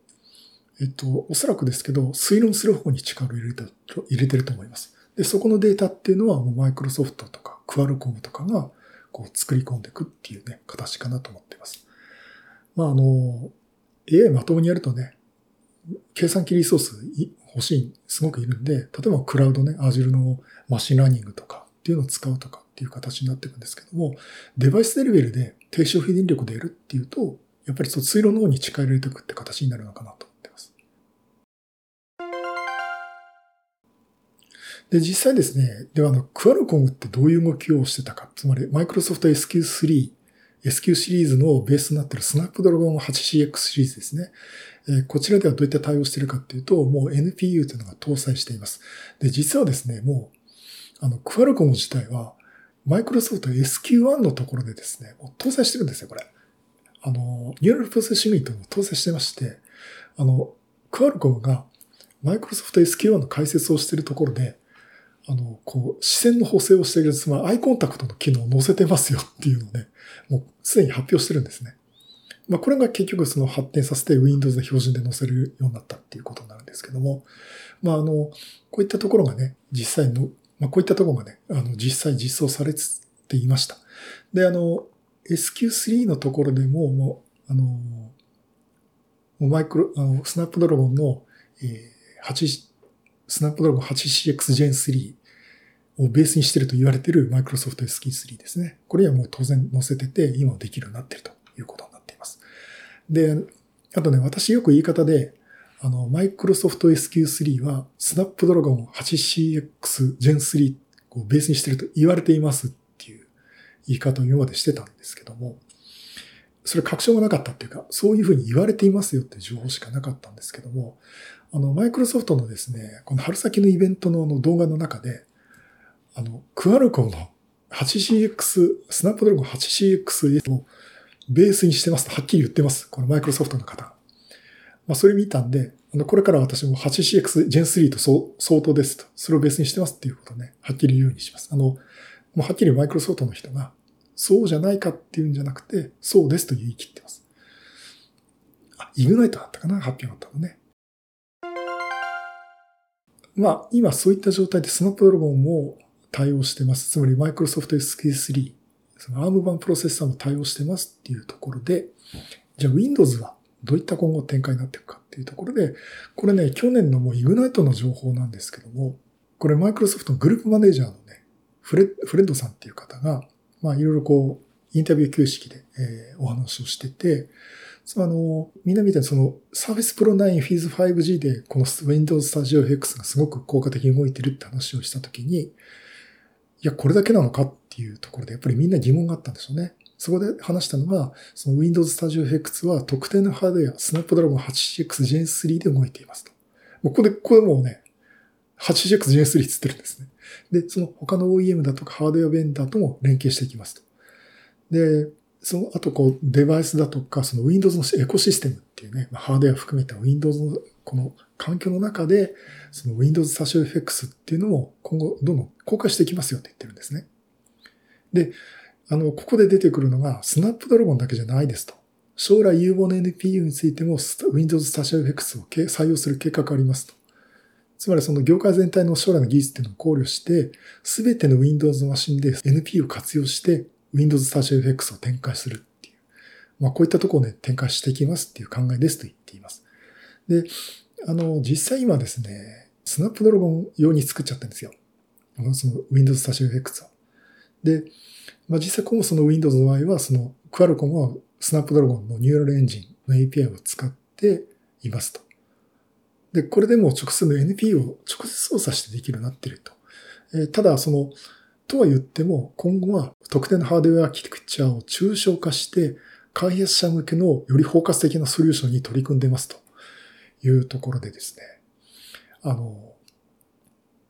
えっと、おそらくですけど、推論する方に力を入れて入れてると思います。で、そこのデータっていうのは、もうマイクロソフトとか、 Qualcomm とかが、こう、作り込んでいくっていうね、形かなと思っています。まあ、あの、AI まともにやるとね、計算機リソース欲しい、すごくいるんで、例えばクラウドね、Azure の Machine Learning とかっていうのを使うとかっていう形になっていくんですけども、デバイスレベルで低消費電力でやるっていうと、やっぱりそう追路の方に力入れていくって形になるのかなとで、実際ですね、ではあの、クアルコムってどういう動きをしてたか、つまりマイクロソフト SQ3 SQ シリーズのベースになっているスナップドラゴン 8CX シリーズですね。えこちらではどういった対応してるかっていうと、もう NPU というのが搭載しています。で、実はですね、もう、あの、クアルコム自体は、マイクロソフト SQ1 のところでですね、もう搭載してるんですよ、これ。あの、ニューラルプロセッシングユニットも搭載してまして、あの、クアルコムがマイクロソフト SQ1 の解説をしているところで、あの、こう、視線の補正をしている、つまりアイコンタクトの機能を載せてますよっていうのをね、もうすでに発表してるんですね。まあ、これが結局その発展させて Windows の標準で載せるようになったっていうことになるんですけども、まあ、あの、こういったところがね、実際の、まあ、こういったところがね、あの、実際実装されていました。で、あの、SQ3 のところでも、もう、あの、マイクロ、あの、スナップドラゴンの、えー、8、スナップドラゴン 8CX Gen 3をベースにしてると言われてる Microsoft SQ3 ですね。これはもう当然載せてて、今できるようになってるということになっています。で、あとね、私よく言い方で、あの、Microsoft SQ3 は Snapdragon 8CX Gen 3をベースにしてると言われていますっていう言い方を今までしてたんですけども、それ確証がなかったっていうか、そういうふうに言われていますよっていう情報しかなかったんですけども、あの、マイクロソフトのですね、この春先のイベントのの動画の中で、あの、クアルコの 8CX、スナップドラゴン 8CX をベースにしてますとはっきり言ってます。このマイクロソフトの方。まあ、それ見たんで、あの、これから私も 8CX Gen 3と相当ですと。それをベースにしてますっていうことをね、はっきり言うようにします。あの、もうはっきりマイクロソフトの人が、そうじゃないかっていうんじゃなくて、そうですと言い切ってます。あ、イグナイトだったかな発表があったのね。まあ、今そういった状態でスナップドラゴンも対応してます。つまり Microsoft SK3、その ARM 版プロセッサーも対応してますっていうところで、じゃあ Windows はどういった今後展開になっていくかっていうところで、これね、去年のもう Ignite の情報なんですけども、これ Microsoft のグループマネージャーのね、フレフレッドさんっていう方が、まあいろいろこう、インタビュー形式で、えー、お話をしてて、あの、みんな見たその Surface Pro 9 Phase 5G でこの Windows Studio FX がすごく効果的に動いてるって話をしたときに、いや、これだけなのかっていうところでやっぱりみんな疑問があったんでしょうね。そこで話したのが、その Windows Studio FX は特定のハードウェア、Snapdragon 8CX Gen 3で動いていますと。もうここで、これもうね、80X に移ってるんですね。で、その他の OEM だとかハードウェアベンダーとも連携していきますと。で、その後こうデバイスだとか、その Windows のエコシステムっていうね、まあハードウェア含めた Windows のこの環境の中で、その Windows サショ FX っていうのを今後どんどん公開していきますよって言ってるんですね。で、あの、ここで出てくるのが、スナップドラゴンだけじゃないですと。将来有望な NPU についても Windows サショ FX を採用する計画がありますと。つまりその業界全体の将来の技術っていうのを考慮して、すべての Windows のマシンで NPU を活用して Windows サーチ FX を展開するっていう。まあこういったところをね、展開していきますっていう考えですと言っています。で、あの、実際今ですね、スナップドラゴン用に作っちゃったんですよ。その Windows サーチ FX を。で、まあ実際今後その Windows の場合は、そのクアルコムはスナップドラゴンのニューラルエンジンの API を使っていますと。で、これでもう直接の NP を直接操作してできるようになっていると。えー、ただ、その、とは言っても、今後は特定のハードウェアアーキテクチャを抽象化して、開発者向けのより包括的なソリューションに取り組んでますというところでですね。あの、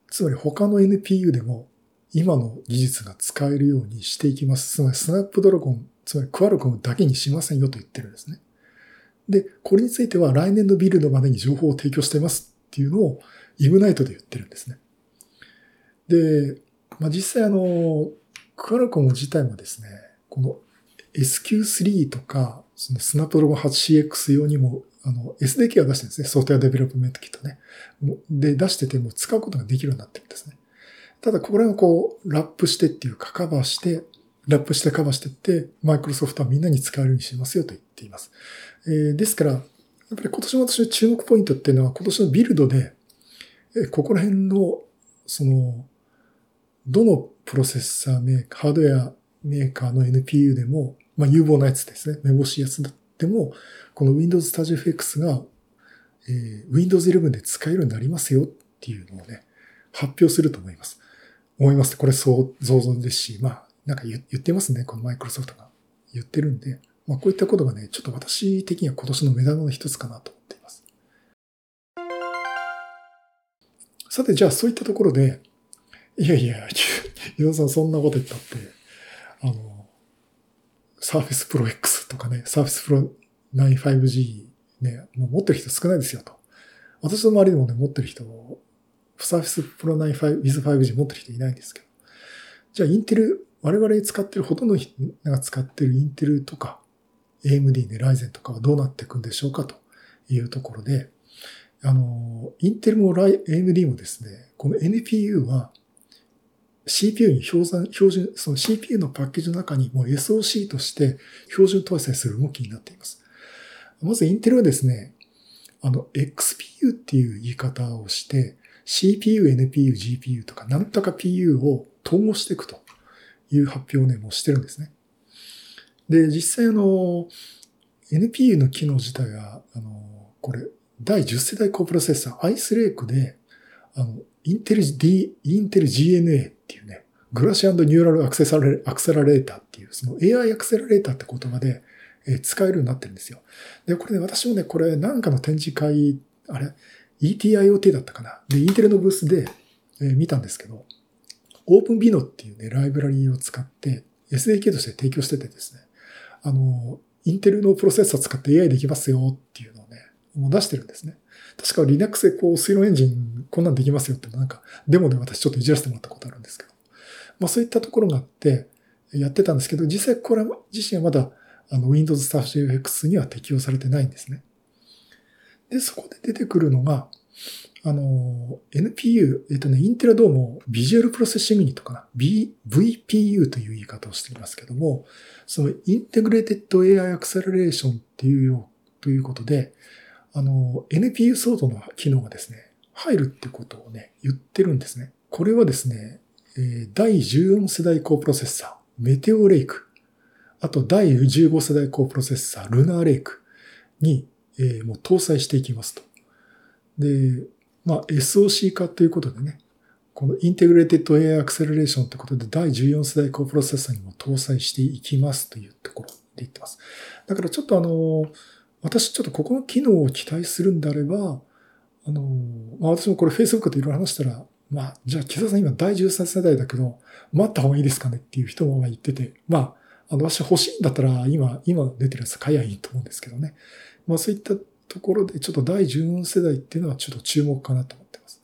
つまり他の NPU でも今の技術が使えるようにしていきます。つまりスナップドラゴン、つまりクアルコムだけにしませんよと言ってるんですね。で、これについては来年のビルドまでに情報を提供してますっていうのをイブナイトで言ってるんですね。で、まあ、実際あの、Qualcomm 自体もですね、この SQ3 とか、そのスナップドラゴン 8CX 用にも、あの、SDK を出してるんですね。 Software Development Kit ね。で、出してても使うことができるようになってるんですね。ただ、これをこう、ラップしてっていうか、カバーして、ラップしてカバーしてって、マイクロソフトはみんなに使えるようにしますよと言っています。えー、ですから、やっぱり今年の私の注目ポイントっていうのは、今年の Build で、えー、ここら辺の、その、どのプロセッサーメーカー、ハードウェアメーカーの NPU でも、まあ有望なやつですね。めぼしいやつだっても、この Windows Studio FX が、えー、Windows 11で使えるようになりますよっていうのをね、発表すると思います。思います。これそう、想像ですし、まあ、なんか言ってますね。このマイクロソフトが言ってるんで、まあ、こういったことがね、ちょっと私的には今年の目玉の一つかなと思っています。さて、じゃあそういったところで、いやいや、伊野さんそんなこと言ったって、あの、Surface Pro X とかね、Surface Pro 9 5G ね、もう持ってる人少ないですよと。私の周りでもね、持ってる人、Surface Pro 9 with 5G 持ってる人いないんですけど。じゃあ、インテル、我々使ってる、ほとんどの人が使ってるインテルとか、AMD ね、ライゼンとかはどうなっていくんでしょうかというところで、あの、インテルも AMD もですね、この NPU は CPU に標準、標準、その CPU のパッケージの中にもう SOC として標準搭載する動きになっています。まずインテルはですね、あの、XPU っていう言い方をして、CPU、NPU、GPU とか、なんとか PU を統合していくという発表をね、もうしてるんですね。で、実際あの、NPU の機能自体は、あの、これ、第10世代高プロセッサー、アイスレイクで、あの、インテル D、インテル GNA っていうね、グラシアニューラルアクセサレアクセラレーターっていう、その AI アクセラレーターって言葉で、え使えるようになってるんですよ。で、これね、私もね、これなんかの展示会、あれ、ETIoT だったかな？で、インテルのブースで、え、見たんですけど、OpenBino っていうね、ライブラリーを使って SDK として提供しててですね、あの、インテルのプロセッサー使って AI できますよっていうのをね、もう出してるんですね。確か Linux でこう、推論エンジンこんなんできますよってなんか、デモで私ちょっといじらせてもらったことあるんですけど。まあそういったところがあって、やってたんですけど、実際これ自身はまだあの Windows Studio FX には適用されてないんですね。で、そこで出てくるのが、あの、NPU、えっとね、インテラドームビジュアルプロセッシングユニットかな？B、VPU という言い方をしていますけども、そのインテグレーテッド AI アクセラレーションっていうよう、ということで、あの、NPU ソードの機能がですね、入るってことをね、言ってるんですね。これはですね、第14世代高プロセッサー、メテオレイク、あと第15世代高プロセッサー、ルナーレイクに、えー、もう搭載していきますと。で、まあ、SOC 化ということでね、このインテグレーテッド AI アクセラレーションってことで第14世代高プロセッサーにも搭載していきますというところで言ってます。だからちょっとあの、私ちょっとここの機能を期待するんであれば、あの、まあ、私もこれ Facebook でいろいろ話したら、まあ、じゃあ、木澤さん今第13世代だけど、待った方がいいですかねっていう人も言ってて、まあ、あの、私欲しいんだったら今、今出てるやつ買えばいいと思うんですけどね。まあそういったところでちょっと第14世代っていうのはちょっと注目かなと思ってます。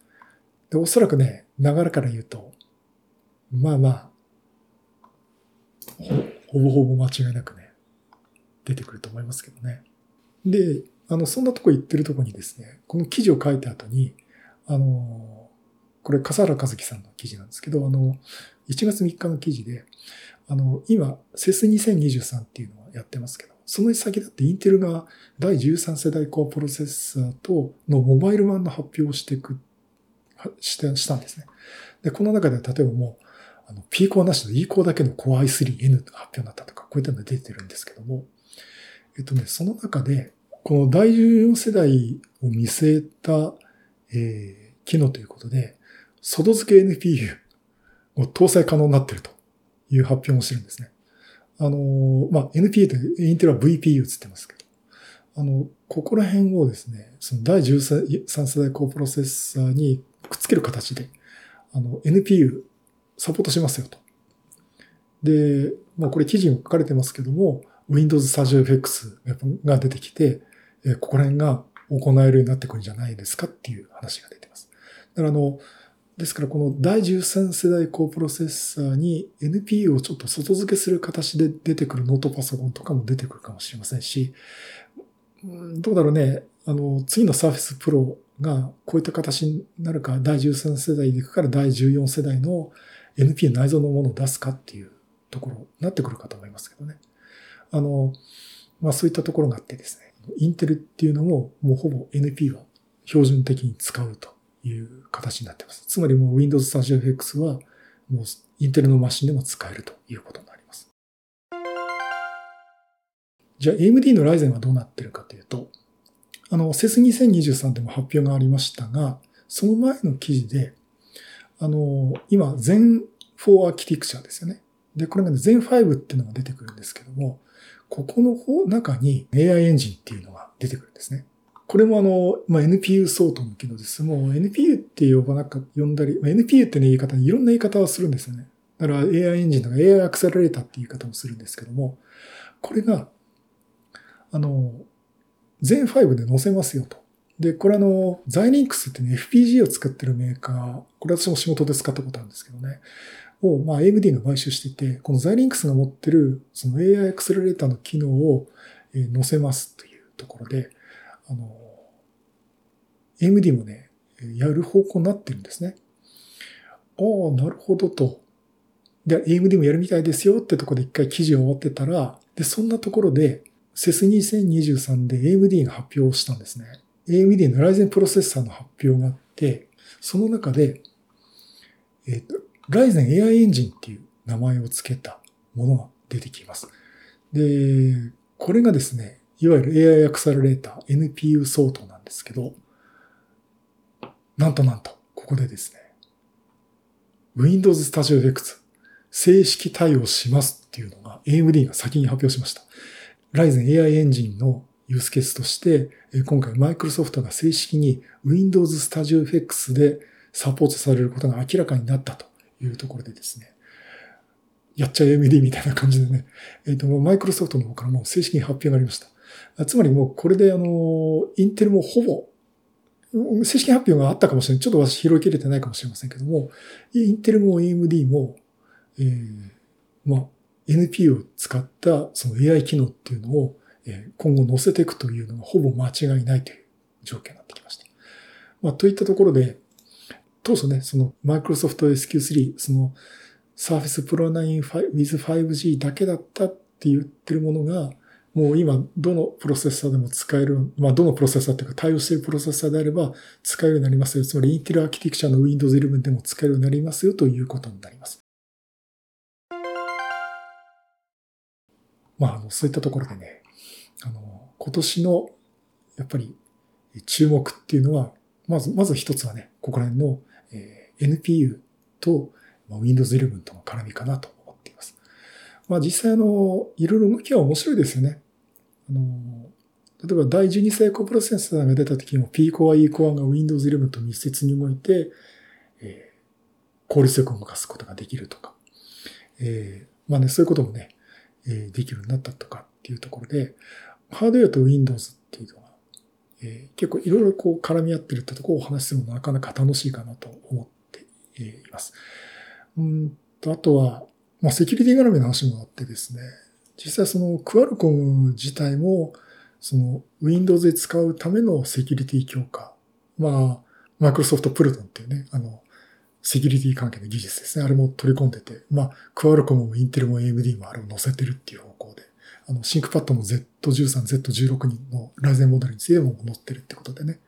で、おそらくね、流れから言うと、まあまあ、ほぼほぼ間違いなくね、出てくると思いますけどね。で、あの、そんなとこ言ってるとこにですね、この記事を書いた後に、あの、これ、笠原和樹さんの記事なんですけど、あの、1月3日の記事で、あの、今、セス2023っていうのはやってますけど、その先だってインテルが第13世代コアプロセッサーとのモバイル版の発表をしていく、してしたんですね。で、この中では例えばもう、あの、P コアなしの E コアだけの Core i3N が発表になったとか、こういったのが出てるんですけども、えっとね、その中で、この第14世代を見据えた、えー、機能ということで、外付け NPU を搭載可能になっているという発表もしてるんですね。あの、まあ、NPU ってインテルは VPU つってますけど、あの、ここら辺をですね、その第13世代高プロセッサーにくっつける形で、あの、NPU サポートしますよと。で、まあこれ記事に書かれてますけども、Windows Studio FX が出てきて、ここら辺が行えるようになってくるんじゃないですかっていう話が出てます。だからあの、ですからこの第13世代高プロセッサーに NPU をちょっと外付けする形で出てくるノートパソコンとかも出てくるかもしれませんし、どうだろうね、あの、次の Surface Pro がこういった形になるか、第13世代でいくから第14世代の NPU 内蔵のものを出すかっていうところになってくるかと思いますけどね。あの、まあそういったところがあってですね、インテルっていうのももうほぼ NP は標準的に使うという形になっています。つまりもう Windows Studio FX はもうインテルのマシンでも使えるということになります。じゃあ AMD の Ryzen はどうなってるかというと、あの、CES2023 でも発表がありましたが、その前の記事で、あの、今、Zen 4アーキテクチャですよね。で、これがね、Zen 5っていうのが出てくるんですけども、ここの方、中に AI エンジンっていうのが出てくるんですね。これもあの、まあ、NPU 相当の機能です。もう NPU って呼ばなか、呼んだり、まあ、NPU ってね、言い方、いろんな言い方をするんですよね。だから AI エンジンとか AI アクセラレーターって言い方もするんですけども、これが、あの、全5で載せますよと。で、これあの、ザイリンクスってね、FPG を作ってるメーカー、これ私も仕事で使ったことあるんですけどね、を、まあ、AMD が買収していて、このザイリンクスが持ってる、その AI アクセラレーターの機能を、え載せますというところで、あの、AMD もね、やる方向になってるんですね。ああ、なるほどと。で、AMD もやるみたいですよってとこで一回記事が終わってたら、で、そんなところで、CES2023 で AMD が発表したんですね。AMD の Ryzen プロセッサーの発表があって、その中で、えっ、とー、と、Ryzen AI エンジンっていう名前を付けたものが出てきます。で、これがですね、いわゆる AI アクセラレーター NPU 相当なんですけど、なんとなんと、ここでですね、Windows Studio FX 正式対応しますっていうのが AMD が先に発表しました。Ryzen AI エンジンのユースケースとして、今回マイクロソフトが正式に Windows Studio FX でサポートされることが明らかになったというところでですね、やっちゃえ AMD みたいな感じでね、えっ、ー、と、マイクロソフトの方からもう正式に発表がありました。つまりもうこれであの、インテルもほぼ、正式発表があったかもしれない。ちょっと私拾いきれてないかもしれませんけども、インテルも AMD も、えー、まあ、NP を使ったその AI 機能っていうのを今後載せていくというのがほぼ間違いないという状況になってきました。まあ、といったところで、当初ね、その Microsoft SQ3、その Surface Pro 9 with 5G だけだったって言ってるものが、もう今、どのプロセッサーでも使える、まあ、どのプロセッサーっていうか対応しているプロセッサーであれば使えるようになりますよ。つまり、インテルアーキテクチャの Windows 11でも使えるようになりますよということになります。まあ、あの、そういったところでね、あの、今年の、やっぱり、注目っていうのは、まず、まず一つはね、ここら辺の、NPU と、Windows 11との絡みかなと思っています。まあ実際あの、いろいろ動きは面白いですよね。あの、例えば第12世コプロセッサーが出た時も P コア E コアが Windows 11と密接に動いて、えー、効率よく動かすことができるとか、えー、まあね、そういうこともね、えー、できるようになったとかっていうところで、ハードウェアと Windows っていうのが、えー、結構いろいろこう絡み合ってるってところをお話しするのもなかなか楽しいかなと思っています。うんと、あとは、まあ、セキュリティ絡みの話もあってですね、実際その Qualcomm 自体も、その Windows で使うためのセキュリティ強化。まあ、 Microsoft Pluton っていうね、あの、セキュリティ関係の技術ですね。あれも取り込んでて、まあ、 Qualcomm もインテルも AMD もあれを載せてるっていう方向で、あの、 ThinkPad の Z13、Z16 の Ryzen モデルについても載ってるってことでね。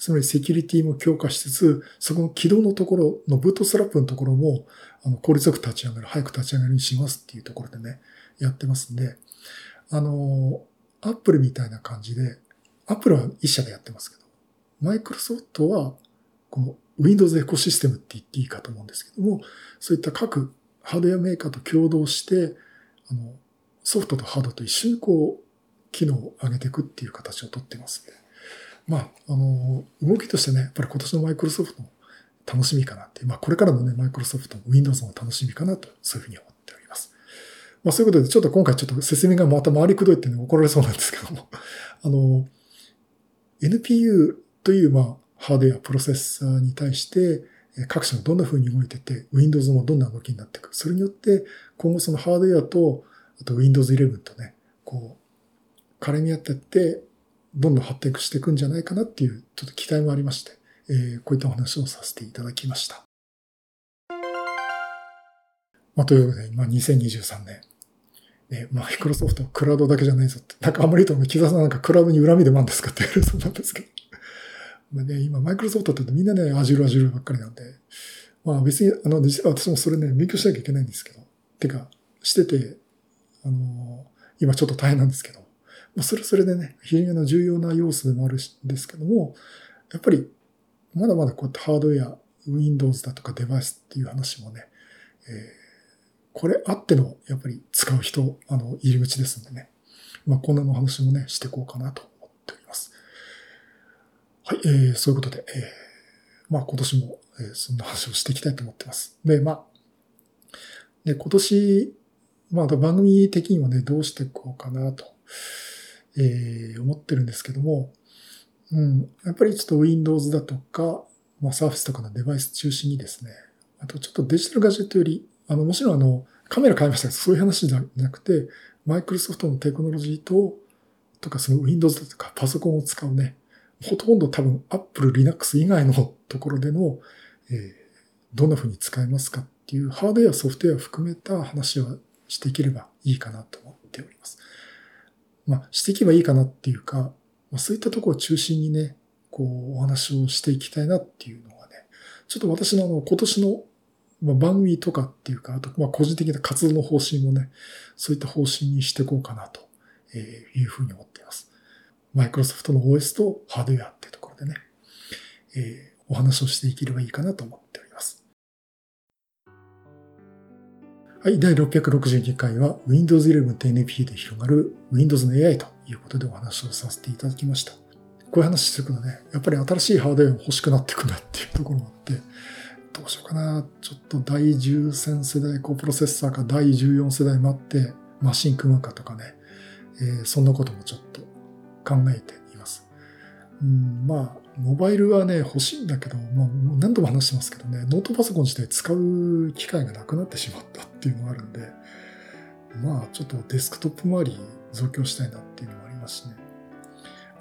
つまりセキュリティも強化しつつ、そこの起動のところの bootstrap のところも、あの、効率よく立ち上がる、早く立ち上がるにしますっていうところでね、やってますんで、あの、アップルみたいな感じで、アップルは一社でやってますけど、マイクロソフトは、この Windows エコシステムって言っていいかと思うんですけども、そういった各ハードウェアメーカーと共同して、あの、ソフトとハードと一緒にこう、機能を上げていくっていう形をとってますんで。まあ、あの、動きとしてね、やっぱり今年のマイクロソフトの楽しみかなって、まあこれからのね、マイクロソフトの Windows の楽しみかなと、そういうふうに思っております。まあそういうことで、ちょっと今回ちょっと説明がまた回りくどいってね、怒られそうなんですけども、あの、NPU という、まあ、ハードウェア、プロセッサーに対して、各社がどんな風に動いてて、Windows もどんな動きになっていく。それによって、今後そのハードウェアと、あと Windows 11とね、こう、絡み合ってって、どんどん発展していくんじゃないかなっていう、ちょっと期待もありまして、えー、こういったお話をさせていただきました。まあ、というわけで、今2023年、ね、マイクロソフトはクラウドだけじゃないぞって、なんかあんまり言うと、木田さんなんかクラウドに恨みでもあるんですかって言われそうなんですけど。まあね、今、マイクロソフトってみんなね、Azure、Azure ばっかりなんで、まあ別に、あの、実は私もそれね、勉強しなきゃいけないんですけど、てか、してて、あの、今ちょっと大変なんですけど、まあそれそれでね、非常に重要な要素でもあるんですけども、やっぱり、まだまだこうやってハードウェア、Windows だとかデバイスっていう話もね、えー、これあっての、やっぱり使う人、あの、入り口ですんでね。まあ、こんなの話もね、していこうかなと思っておりますはい、えー、そういうことで、えー、まあ今年も、えー、そんな話をしていきたいと思ってます。で、まあ、で、今年、まあ番組的にもね、どうしていこうかなと、えー、思ってるんですけども、うん、やっぱりちょっと Windows だとか、まあ Surface とかのデバイス中心にですね、あとちょっとデジタルガジェットより、あの、もちろんあの、カメラ買いましたけど、そういう話じゃなくて、マイクロソフトのテクノロジーと、とかその Windows だとかパソコンを使うね、ほとんど多分 Apple Linux 以外のところでの、えー、どんな風に使えますかっていうハードウェア、ソフトウェアを含めた話はしていければいいかなと思っております。まあ、していけばいいかなっていうか、ま、そういったところを中心にね、こう、お話をしていきたいなっていうのはね、ちょっと私のあの、今年の、まあ、番組とかっていうか、あと、まあ、個人的な活動の方針もね、そういった方針にしていこうかなというふうに思っています。マイクロソフトの OS とハードウェアっていうところでね、えー、お話をしていければいいかなと思ってはい、第662回は Windows 11と NP で広がる Windows の AI ということでお話をさせていただきました。こういう話していくとね、やっぱり新しいハードウェアも欲しくなっていくなっていうところもあって、どうしようかな。ちょっと第13世代高プロセッサーか第14世代待ってマシン組むかとかね、えー、そんなこともちょっと考えています。うん、まあ、モバイルはね、欲しいんだけど、まあ、何度も話してますけどね、ノートパソコン自体使う機会がなくなってしまったっていうのがあるんで、まあ、ちょっとデスクトップ周り増強したいなっていうのもありますしね。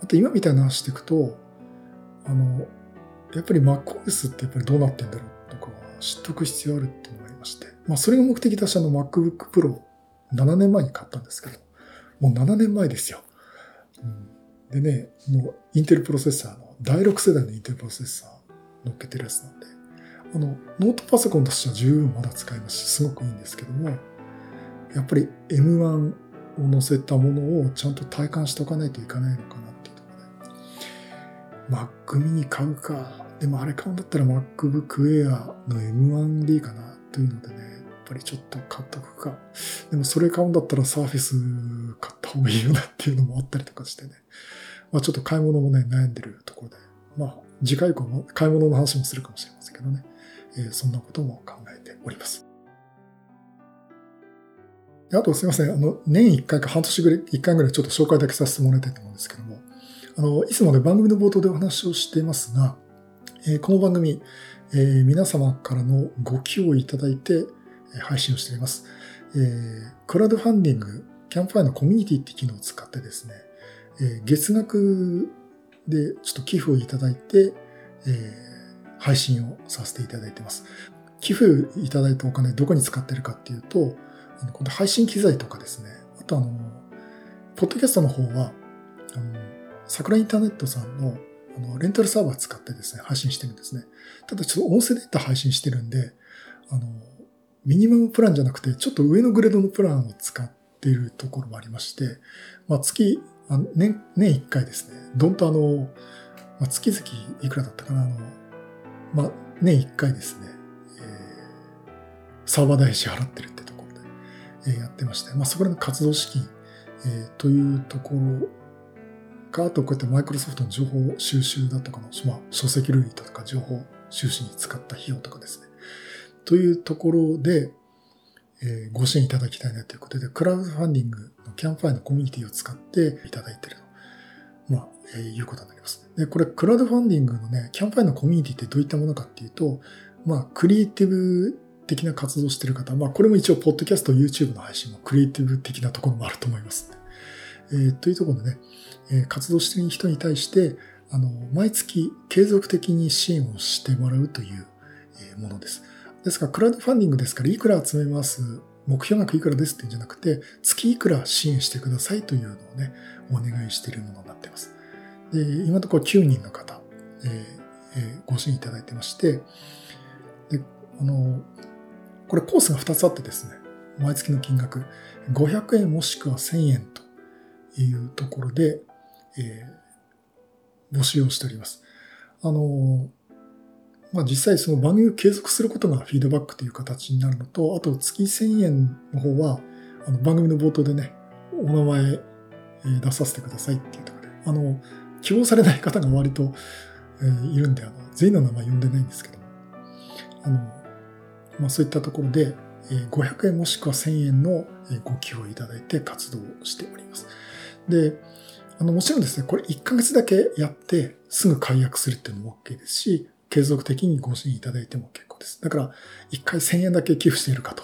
あと今みたいな話していくと、あの、やっぱり MacOS ってやっぱりどうなってんだろうとか知っとく必要あるっていうのがありまして、まあそれが目的で私あの MacBook Pro 7年前に買ったんですけど、もう7年前ですよ。うんでね、もうインテルプロセッサーの、第6世代のインテルプロセッサー乗っけてるやつなんで、あの、ノートパソコンとしては十分まだ使えますし、すごくいいんですけども、やっぱり M1 を乗せたものをちゃんと体感しておかないといかないのかなっていうところで。Mac mini 買うか。でもあれ買うんだったら MacBook Air の M1 でいいかなというのでね、やっぱりちょっと買っとくか。でもそれ買うんだったら Surface 買った方がいいよなっていうのもあったりとかしてね。まあちょっと買い物もね、悩んでるところで、まあ次回以降も買い物の話もするかもしれませんけどね、えー、そんなことも考えております。あとすいません、あの、年1回か半年ぐらい、1回ぐらいちょっと紹介だけさせてもらいたいと思うんですけども、あの、いつもね、番組の冒頭でお話をしていますが、えー、この番組、えー、皆様からのご寄付をいただいて、え配信をしています。えー、クラウドファンディング、キャンプファイのコミュニティって機能を使ってですね、え月額でちょっと寄付をいただいて、え配信をさせていただいてます。寄付いただいたお金どこに使ってるかっていうと、あのこの配信機材とかですね、あとあの、ポッドキャストの方は、あの、桜インターネットさんのあのレンタルサーバー使ってですね、配信してるんですね。ただちょっと音声データ配信してるんで、あの、ミニマムプランじゃなくて、ちょっと上のグレードのプランを使っているところもありまして、まあ、月、あ年、年1回ですね、どんとあの、まあ、月々いくらだったかな、あの、まあ、年1回ですね、えー、サーバー代支払ってるってところで、えー、やってまして、まあ、そこでの活動資金、えー、というところか、あとこうやってマイクロソフトの情報収集だとかの、まあ、書籍類とか情報収集に使った費用とかですね。というところで、え、ご支援いただきたいなということで、クラウドファンディングのキャンファイのコミュニティを使っていただいていると、ま、え、いうことになります。で、これ、クラウドファンディングのね、キャンファイのコミュニティってどういったものかっていうと、まあ、クリエイティブ的な活動してる方、まあ、これも一応、ポッドキャスト、YouTube の配信もクリエイティブ的なところもあると思います、えー、というところでね、え、活動してる人に対して、あの、毎月継続的に支援をしてもらうというものです。ですから、クラウドファンディングですから、いくら集めます、目標額いくらですっていうんじゃなくて、月いくら支援してくださいというのをね、お願いしているものになっています。で、今のところ9人の方、えーえー、ご支援いただいてまして、で、あの、これコースが2つあってですね、毎月の金額、500円もしくは1000円というところで、えー、募集をしております。あの、まあ、実際その番組を継続することがフィードバックという形になるのと、あと月1000円の方は、あの番組の冒頭でね、お名前出させてくださいっていうところで、あの、希望されない方が割と、えいるんで、あの、全員の名前呼んでないんですけど、あの、まあ、そういったところで、500円もしくは1000円のご寄付をいただいて活動しております。で、あの、もちろんですね、これ1ヶ月だけやってすぐ解約するっていうのも OK ですし、継続的にご支援いただいても結構です。だから、1回1000円だけ寄付しているかと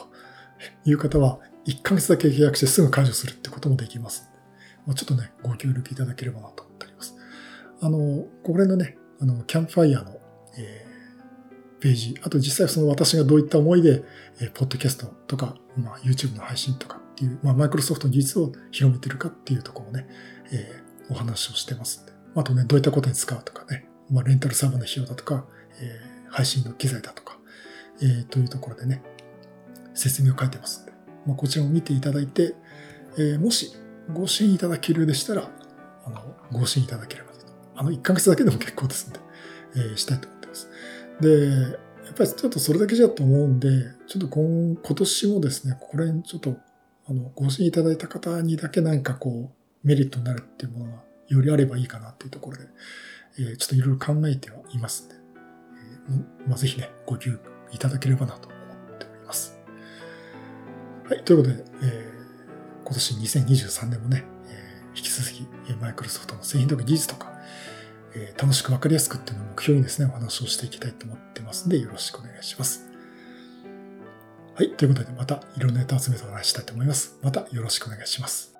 いう方は、1ヶ月だけ契約してすぐ解除するってこともできますま、ちょっとね、ご協力いただければなと思っております。あの、これのね、あの、キャンプファイヤーの、えー、ページ、あと実際その私がどういった思いで、えー、ポッドキャストとか、まあ、YouTube の配信とかっていう、まあ、マイクロソフトの技術を広めてるかっていうところをね、えー、お話をしてますんで。あとね、どういったことに使うとかね、まあ、レンタルサーバーの費用だとか、えー、配信の機材だとか、えー、というところでね、説明を書いてますんで、まあ、こちらを見ていただいて、えー、もしご支援いただけるでしたら、あの、ご支援いただければと。あの、1ヶ月だけでも結構ですんで、えー、したいと思ってます。で、やっぱりちょっとそれだけじゃと思うんで、ちょっと今今年もですね、これにちょっと、あの、ご支援いただいた方にだけなんかこう、メリットになるっていうものがよりあればいいかなっていうところで、えー、ちょっといろいろ考えてはいますんで、まあ、ぜひね、ご給付いただければなと思っております。はい、ということで、えー、今年2023年もね、えー、引き続き、マイクロソフトの製品とか技術とか、えー、楽しくわかりやすくっていうのを目標にですね、お話をしていきたいと思ってますんで、よろしくお願いします。はい、ということで、またいろんなネタ集めてお話したいと思います。またよろしくお願いします。